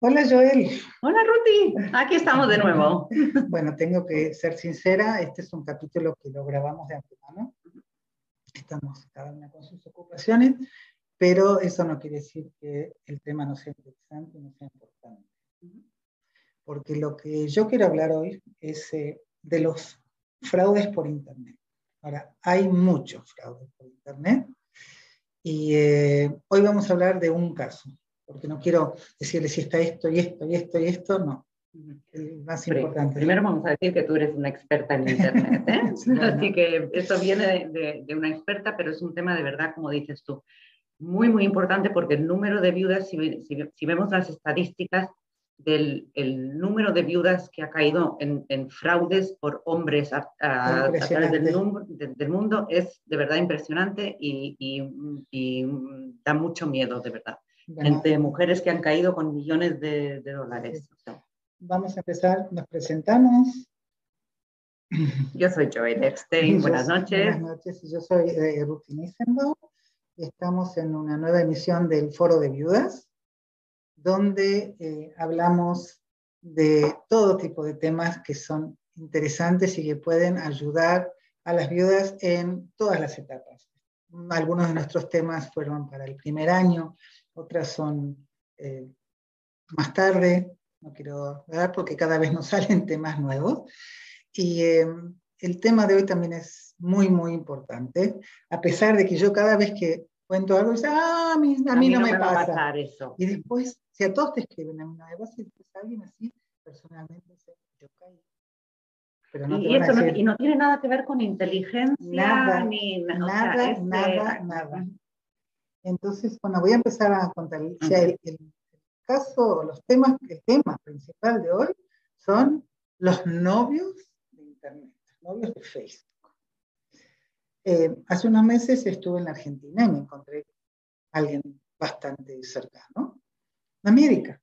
Hola Joel. Hola Ruti, aquí estamos de nuevo. Bueno, tengo que ser sincera, este es un capítulo que lo grabamos de antemano. Estamos cada una con sus ocupaciones, pero eso no quiere decir que el tema no sea interesante, no sea importante. Porque lo que yo quiero hablar hoy es eh, de los fraudes por Internet. Ahora, hay muchos fraudes por Internet y eh, hoy vamos a hablar de un caso porque no quiero decirle si está esto y esto y esto y esto, no. El más importante. Primero vamos a decir que tú eres una experta en Internet, ¿eh? así que esto viene de, de, una experta, pero es un tema de verdad, como dices tú, muy, muy importante porque el número de viudas, si, si, vemos las estadísticas, del el número de viudas que ha caído en, en fraudes por hombres a, a, través del, del, mundo es de verdad impresionante y, y, y da mucho miedo, de verdad entre mujeres que han caído con millones de, dólares. Vamos a empezar, nos presentamos. Yo soy Joel Epstein, buenas noches. Buenas noches, yo soy eh, Ruth Estamos en una nueva emisión del Foro de Viudas, donde eh, hablamos de todo tipo de temas que son interesantes y que pueden ayudar a las viudas en todas las etapas. Algunos de nuestros temas fueron para el primer año, otras son eh, más tarde, no quiero dar porque cada vez nos salen temas nuevos. Y em, el tema de hoy también es muy, muy importante, a pesar de que yo cada vez que cuento algo, dice, ah, a mí, a mí, no, me, pasa. eso. Y después, si a todos te escriben en una de y después alguien así, personalmente dice, yo caí. Pero no y, eso no, y, no, tiene nada que ver con inteligencia nada, ni nada, nada, nada. Entonces, bueno, voy a empezar a contar. O sea, el, caso, los temas, el tema principal de hoy son los novios de Internet, novios de Facebook. Eh, hace unos meses estuve en la Argentina y me encontré a alguien bastante cercano, de América,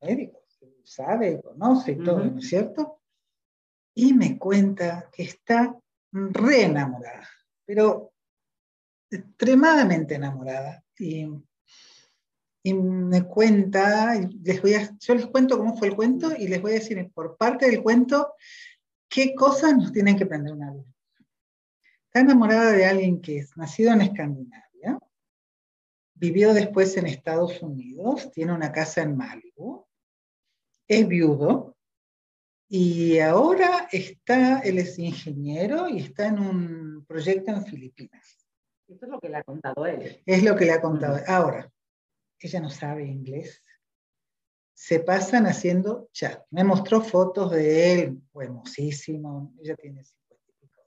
médico, sabe, conoce y todo, ¿no es cierto? Y me cuenta que está re enamorada, pero extremadamente enamorada. Y, y me cuenta, les voy a, yo les cuento cómo fue el cuento y les voy a decir por parte del cuento qué cosas nos tienen que aprender una vez. Está enamorada de alguien que es nacido en Escandinavia, vivió después en Estados Unidos, tiene una casa en Malibu, es viudo y ahora está, él es ingeniero y está en un proyecto en Filipinas. Eso es lo que le ha contado él. Es lo que le ha contado. Ahora, ella no sabe inglés. Se pasan haciendo chat. Me mostró fotos de él, hermosísimo. Ella tiene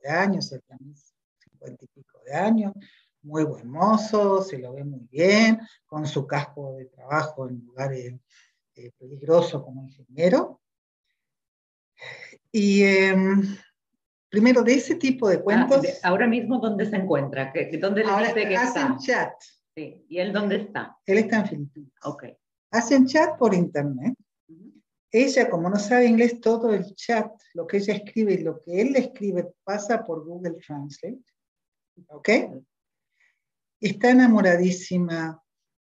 de años, él también cincuenta y pico de años. Muy buen mozo, se lo ve muy bien, con su casco de trabajo en lugares eh, peligrosos como ingeniero. Y em, primero de ese tipo de ah, cuentos. ahora mismo, ¿dónde se encuentra? ¿Dónde le dice que hacen chat. Sí. ¿Y él dónde está? Él está en Filipinas. Ok. Hacen chat por internet. Ella, como no sabe inglés, todo el chat, lo que ella escribe y lo que él escribe pasa por Google Translate. ¿Ok? Está enamoradísima.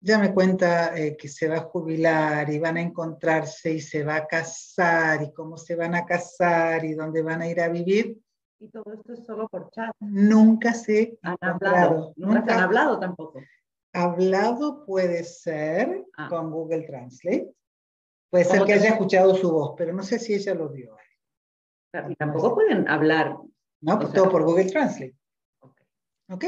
Ya me cuenta eh, que se va a jubilar y van a encontrarse y se va a casar y cómo se van a casar y dónde van a ir a vivir. Y todo esto es solo por chat. Nunca se han hablado. Nunca, han hablado tampoco. Hablado puede ser ah. con Google Translate. Puede ser que haya escuchado su voz, pero no sé si ella lo vio. Y tampoco pueden hablar. No, pues todo por Google Translate. ¿Ok?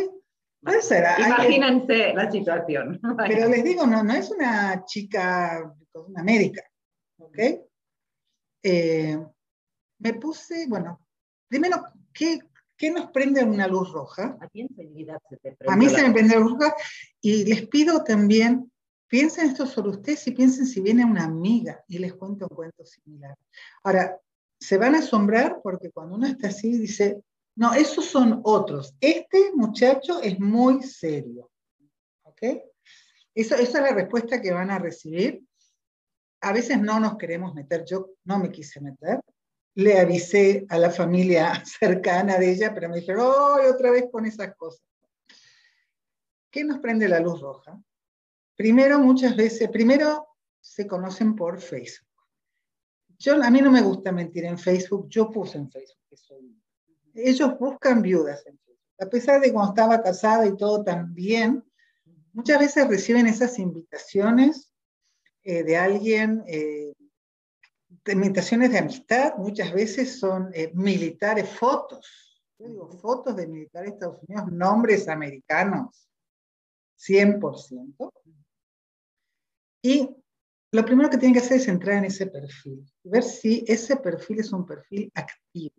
Puede ser. Imagínense la situación. Pero les digo, no, no es una chica, una médica. ¿Ok? Eh, me puse, bueno, primero ¿qué, ¿qué, nos prende una luz roja? A, se a mí se me prende la luz roja y les pido también, piensen esto sobre ustedes y piensen si viene una amiga y les cuento un cuento similar. Ahora, se van a asombrar porque cuando uno está así dice, no, esos son otros. Este muchacho es muy serio. ¿Ok? esa es la respuesta que van a recibir. A veces no nos queremos meter, yo no me quise meter, le avisé a la familia cercana de ella, pero me dijeron, ¡oh, otra vez con esas cosas! ¿qué nos prende la luz roja? Primero, muchas veces, primero se conocen por Facebook. Yo, a mí no me gusta mentir en Facebook, yo puse en Facebook que soy. Ellos buscan viudas en Facebook. A pesar de cuando estaba casada y todo también, muchas veces reciben esas invitaciones eh, de alguien, eh, invitaciones de amistad, muchas veces son eh, militares, fotos. Yo digo, fotos de militares de Estados Unidos, nombres americanos, 100%. Y lo primero que tienen que hacer es entrar en ese perfil, ver si ese perfil es un perfil activo.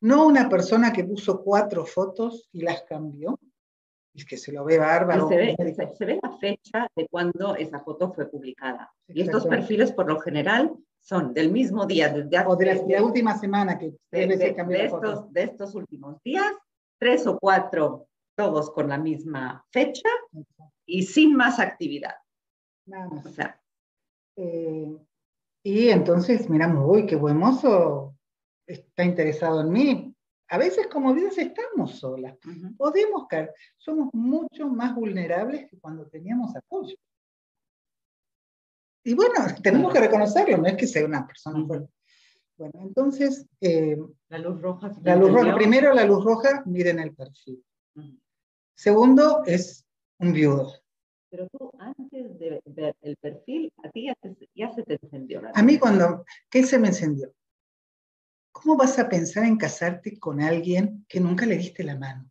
No una persona que puso cuatro fotos y las cambió, y que se lo ve bárbaro. Se ve, se, ve, la fecha de cuando esa foto fue publicada. Y estos perfiles, por lo general, son del mismo día. Desde o de la, última semana que de, de, estos, de estos últimos días, tres o cuatro, todos con la misma fecha y sin más actividad. Eh, y entonces miramos, uy, qué buen mozo está interesado en mí. A veces como vidas estamos solas, podemos caer, somos mucho más vulnerables que cuando teníamos apoyo. Y bueno, tenemos que reconocerlo, no es que sea una persona fuerte. Bueno, entonces... Eh, la luz roja. La luz roja. Primero, la luz roja, miren el perfil. Segundo, es un viudo. Pero tú, antes de ver el perfil, a ti ya, se te encendió. a mí cuando, ¿qué se me encendió? ¿Cómo vas a pensar en casarte con alguien que nunca le diste la mano?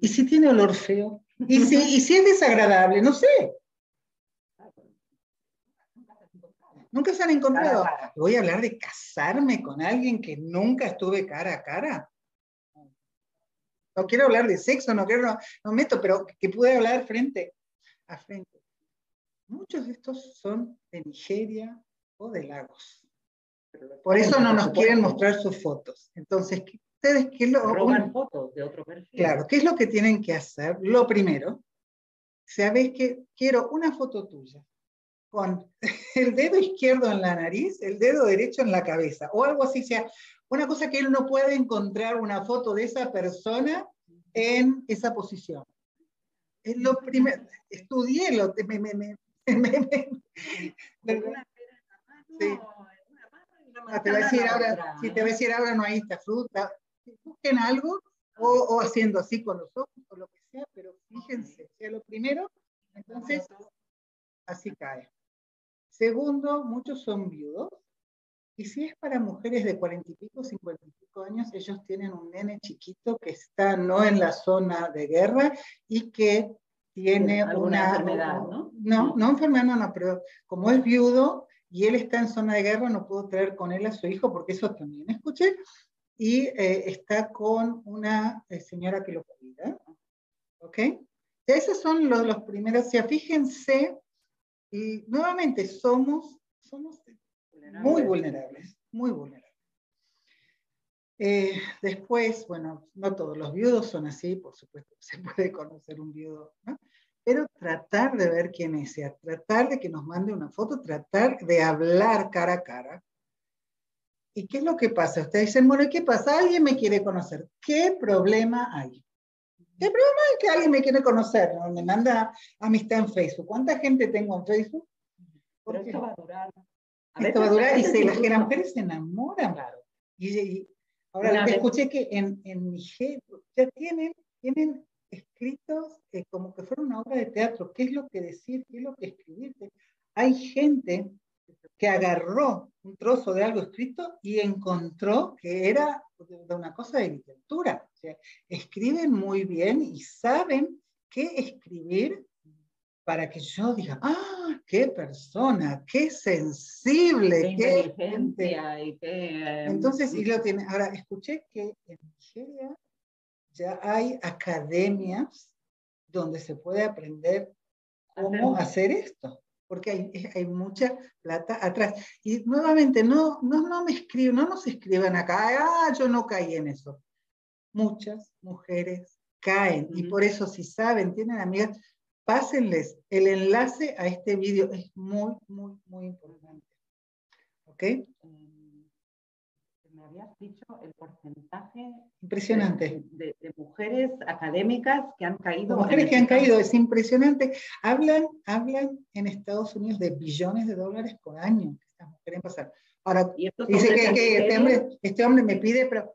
¿Y si tiene olor feo? ¿Y si, y si es desagradable? No sé. Nunca se han encontrado. Voy a hablar de casarme con alguien que nunca estuve cara a cara. No quiero hablar de sexo, no quiero, no, meto, pero que pude hablar frente frente. Muchos de estos son de Nigeria o de Lagos. Por eso no nos quieren mostrar sus fotos. Entonces, ¿ustedes qué lo roban fotos de otro perfil? Claro, ¿qué es lo que tienen que hacer? Lo primero, sabes que quiero una foto tuya con el dedo izquierdo en la nariz, el dedo derecho en la cabeza, o algo así, sea una cosa que él no puede encontrar una foto de esa persona en esa posición. Es lo primero, estudié, lo, me, me, me, Sí. Ah, te voy a decir ahora, si te voy a decir ahora no hay esta fruta, busquen algo o, o, haciendo así con los ojos o lo que sea, pero fíjense, sea lo primero, entonces así cae. Segundo, muchos son viudos y si es para mujeres de cuarenta y pico, cincuenta y años, ellos tienen un nene chiquito que está no en la zona de guerra y que tiene una enfermedad, ¿no? No, no enfermedad, no, pero como es viudo y él está en zona de guerra, no puedo traer con él a su hijo porque eso también escuché. Y eh, está con una eh, señora que lo cuida. ¿Ok? Esos son los, los primeros. sea, fíjense, y nuevamente somos, somos muy vulnerables, muy vulnerables. Eh, después, bueno, no todos los viudos son así, por supuesto, se puede conocer un viudo, ¿no? pero tratar de ver quién es, sea, tratar de que nos mande una foto, tratar de hablar cara a cara. ¿Y qué es lo que pasa? Ustedes dicen, bueno, ¿qué pasa? Alguien me quiere conocer. ¿Qué problema hay? ¿Qué problema hay que alguien me quiere conocer? ¿no? Me manda amistad en Facebook. ¿Cuánta gente tengo en Facebook? Porque esto va a durar esto va a durar y se, las, mujeres se enamoran. Claro. Y, ahora escuché que en, en Nigeria ya tienen, tienen escritos eh, como que fuera una obra de teatro. ¿Qué es lo que decir? ¿Qué es lo que escribir? Hay gente que agarró un trozo de algo escrito y encontró que era de una cosa de literatura. O sea, escriben muy bien y saben qué escribir para que yo diga, ah, qué persona, qué sensible, qué, inteligencia y qué... Entonces, y lo tiene. Ahora, escuché que en Nigeria ya hay academias donde se puede aprender cómo hacer esto, porque hay, hay, mucha plata atrás. Y nuevamente, no, no, no me escriban, no nos escriban acá, ah, yo no caí en eso. Muchas mujeres caen, y por eso si saben, tienen amigas, pásenles el enlace a este vídeo. Es muy, muy, muy importante. ¿Ok? Me habías dicho el porcentaje impresionante de, mujeres académicas que han caído. mujeres que han caído, es impresionante. Hablan, hablan en Estados Unidos de billones de dólares por año que estas mujeres pasan. Ahora, dice que, este, hombre, este, hombre, me pide, pero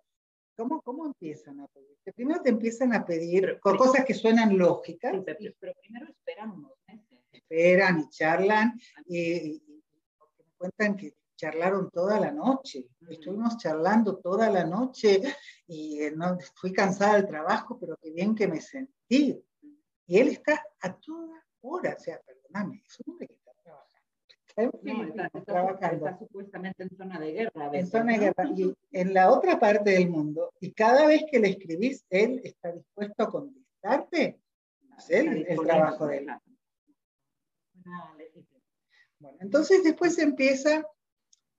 ¿cómo, cómo empiezan a pedir? Primero te empiezan a pedir con cosas que suenan lógicas. pero, primero esperan unos meses. Esperan y charlan y, y, me cuentan que charlaron toda la noche. Estuvimos charlando toda la noche y eh, no, fui cansada del trabajo, pero qué bien que me sentí. Y él está a toda hora, o sea, perdóname, es un que está trabajando. Supuestamente en zona de guerra. en zona de guerra. Y en la otra parte del mundo, y cada vez que le escribís, él está dispuesto a contestarte. Es él, el trabajo de él. Bueno, entonces después empieza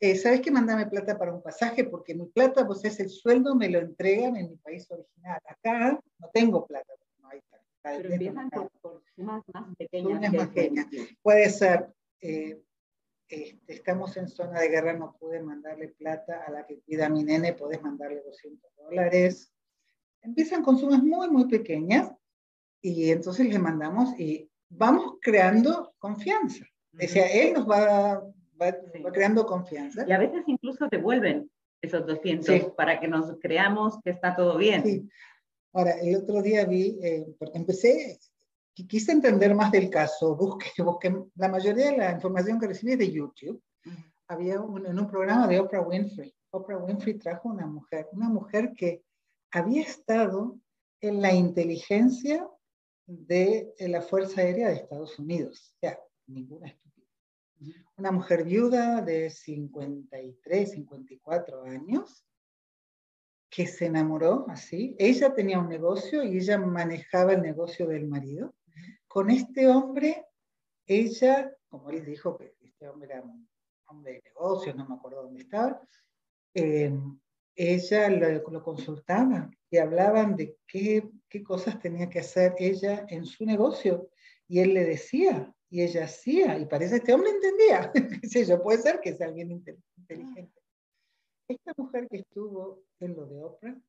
eh, ¿sabes qué? Mándame plata para un pasaje, porque mi plata, pues es el sueldo, me lo entregan en mi país original. Acá no tengo plata, no hay Pero empiezan por, sumas más pequeñas. más pequeñas. Puede ser, eh, este, estamos en zona de guerra, no pude mandarle plata a la que pida mi nene, podés mandarle 200 dólares. Empiezan con sumas muy, muy pequeñas y entonces le mandamos y vamos creando confianza. O sea, él nos va va, creando confianza. Y a veces incluso devuelven esos 200 para que nos creamos que está todo bien. Sí. Ahora, el otro día vi, eh, porque empecé, quise entender más del caso, busqué, busqué, la mayoría de la información que recibí de YouTube. Había un, en un programa de Oprah Winfrey. Oprah Winfrey trajo una mujer, una mujer que había estado en la inteligencia de, de la Fuerza Aérea de Estados Unidos. O sea, ninguna una mujer viuda de 53, 54 años, que se enamoró así. Ella tenía un negocio y ella manejaba el negocio del marido. Con este hombre, ella, como les dijo que este hombre era un hombre de negocios, no me acuerdo dónde estaba, eh, ella lo, consultaba y hablaban de qué, cosas tenía que hacer ella en su negocio. Y él le decía, y ella hacía, y parece que este hombre entendía, qué yo, puede ser que sea alguien inteligente. Esta mujer que estuvo en lo de Oprah,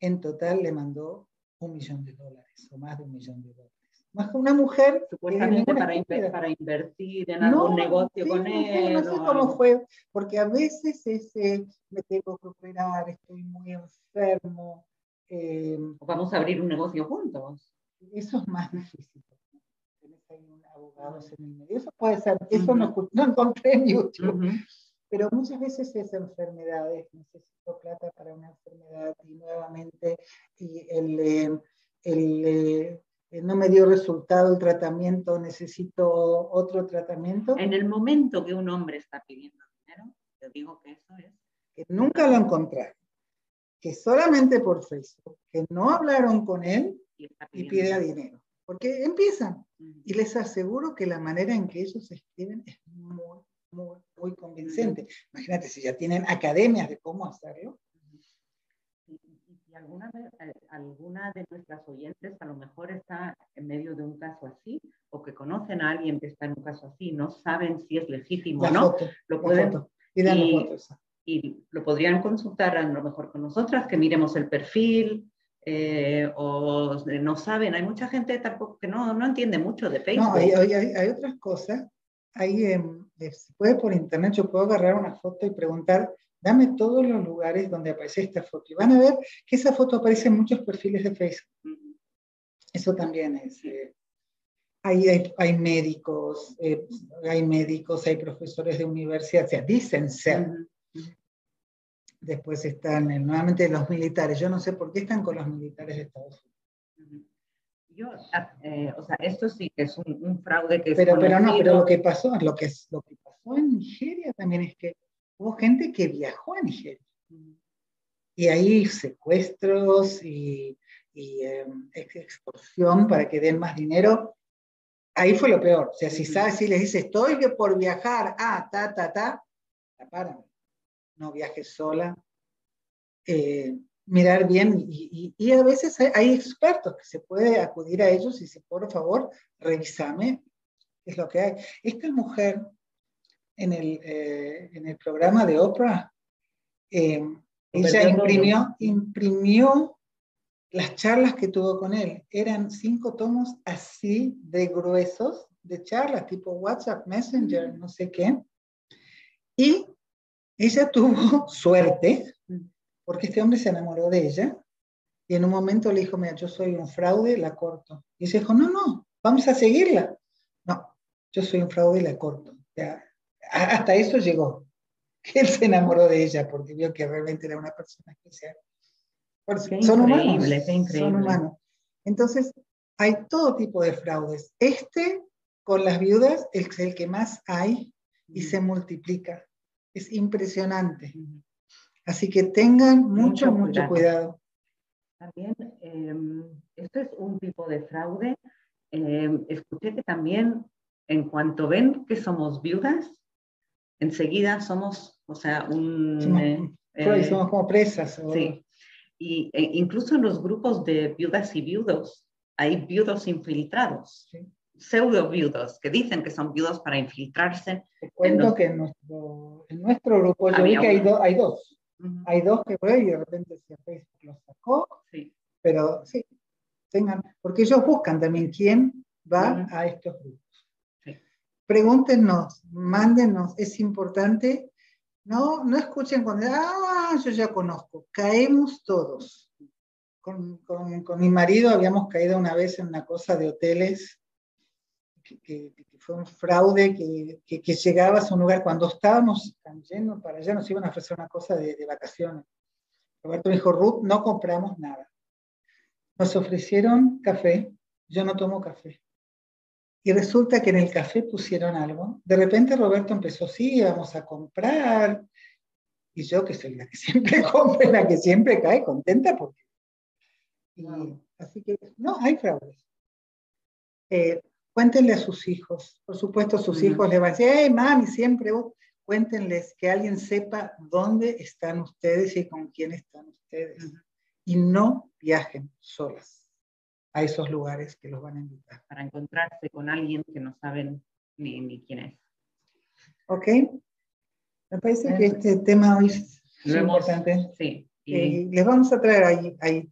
en total le mandó un millón de dólares, o más de un millón de dólares. Más que una mujer. Supuestamente para, para, invertir en algún negocio con él. No sé cómo fue, porque a veces ese, me tengo que operar, estoy muy enfermo. Eh, vamos a abrir un negocio juntos. Eso es más difícil abogados en el medio. Eso puede ser, eso no, no, encontré en YouTube. Pero muchas veces es enfermedades, necesito plata para una enfermedad y nuevamente y el, eh, el, eh, no me dio resultado el tratamiento, necesito otro tratamiento. En el momento que un hombre está pidiendo dinero, te digo que eso es. Que nunca lo encontraron, que solamente por Facebook, que no hablaron con él y pide dinero. Porque empiezan. Y les aseguro que la manera en que ellos escriben es muy, muy, muy convincente. Imagínate si ya tienen academias de cómo hacerlo. Y, alguna, de, alguna de nuestras oyentes a lo mejor está en medio de un caso así, o que conocen a alguien que está en un caso así, no saben si es legítimo o no, lo pueden. y, y lo podrían consultar a lo mejor con nosotras, que miremos el perfil, eh, o no saben. Hay mucha gente tampoco que no, no entiende mucho de Facebook. No, hay, hay, hay otras cosas. Hay, eh, se puede por internet, yo puedo agarrar una foto y preguntar, dame todos los lugares donde aparece esta foto. Y van a ver que esa foto aparece en muchos perfiles de Facebook. Eso también es. Eh, hay, hay, hay, médicos, eh, hay médicos, hay profesores de universidad, o sea, dicen ser. Después están nuevamente los militares. Yo no sé por qué están con los militares de Estados Unidos. Yo, ah, eh, o sea, esto sí que es un, fraude que pero, pero no, pero lo que pasó, lo que, lo que pasó en Nigeria también es que hubo gente que viajó a Nigeria. Y ahí secuestros y, y em, extorsión para que den más dinero. Ahí fue lo peor. O sea, si, sabes, si les dice, estoy por viajar, ah, ta, ta, ta, la paran no viajes sola, eh, mirar bien y, a veces hay, expertos que se puede acudir a ellos y si por favor, revisame qué es lo que hay. Esta mujer en el, eh, en el programa de Oprah Eh, ella imprimió, imprimió las charlas que tuvo con él. Eran cinco tomos así de gruesos, de charlas tipo WhatsApp, Messenger, no sé qué. Y ella tuvo suerte, porque este hombre se enamoró de ella, y en un momento le dijo, mira, yo soy un fraude, la corto. Y ella dijo, no, no, vamos a seguirla. No, yo soy un fraude y la corto. Hasta eso llegó, que él se enamoró de ella porque vio que realmente era una persona especial. son humanos, son humanos. Entonces, hay todo tipo de fraudes. Este, con las viudas, es el que más hay y se multiplica. Es impresionante. Así que tengan mucho, mucho, cuidado. También, em, esto es un tipo de fraude. Em, escuché que también, en cuanto ven que somos viudas, enseguida somos, o sea, un... Somos, eh, eh, somos como presas. Sí. Y, e incluso en los grupos de viudas y viudos, hay viudos infiltrados. pseudo viudos que dicen que son viudos para infiltrarse. Te cuento que en nuestro, en nuestro grupo yo vi que hay, hay dos. Hay dos que por ahí de repente si Facebook los sacó, sí. pero sí, tengan, porque ellos buscan también quién va a estos grupos. Pregúntenos, mándenos, es importante. No, no escuchen cuando, ah, yo ya conozco, caemos todos. Con, con, con, mi marido habíamos caído una vez en una cosa de hoteles que, fue un fraude, que, que, llegabas a un lugar cuando estábamos yendo para allá, nos iban a ofrecer una cosa de, de vacaciones. Roberto me dijo, Ruth, no compramos nada. Nos ofrecieron café, yo no tomo café. Y resulta que en el café pusieron algo. De repente Roberto empezó, sí, vamos a comprar. Y yo, que soy la que siempre compra, la que siempre cae, contenta porque... Así que, no, hay fraudes. Eh, Cuéntenle a sus hijos. Por supuesto, sus hijos les van a decir, hey, mami, siempre vos. Cuéntenles que alguien sepa dónde están ustedes y con quién están ustedes. Y no viajen solas a esos lugares que los van a invitar. Para encontrarse con alguien que no saben ni, ni quién es. ¿Ok? Me parece que este tema hoy es importante. Sí. Y... les vamos a traer ahí, ahí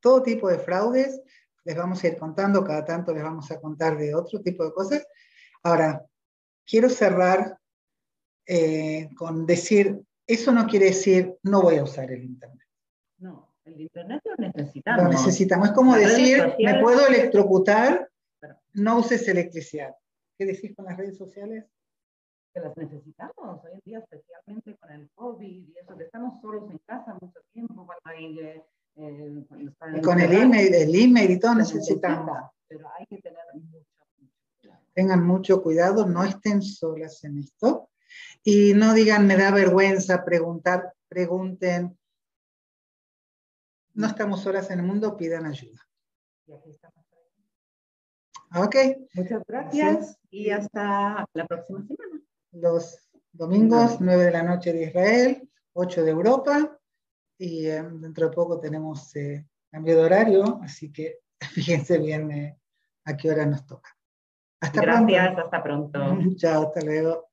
todo tipo de fraudes les vamos a ir contando, cada tanto les vamos a contar de otro tipo de cosas. Ahora, quiero cerrar eh, con decir, eso no quiere decir no voy a usar el Internet. No, el Internet lo necesitamos. Lo necesitamos. Es como decir, me puedo electrocutar, no uses electricidad. ¿Qué decís con las redes sociales? Que las necesitamos hoy en día, especialmente con el COVID y eso, que estamos solos en casa mucho tiempo, cuando hay eh, eh, y con el email, el email y todo necesitamos. Pero hay que tener mucho, Tengan mucho cuidado, no estén solas en esto. Y no digan, me da vergüenza preguntar, pregunten. No estamos solas en el mundo, pidan ayuda. Y aquí estamos. Ok. Muchas gracias y hasta la próxima semana. Los domingos, 9 de la noche de Israel, 8 de Europa y eh, dentro de poco tenemos eh, cambio de horario, así que fíjense bien eh, a qué hora nos toca. Hasta Gracias, hasta pronto. Chao, hasta luego.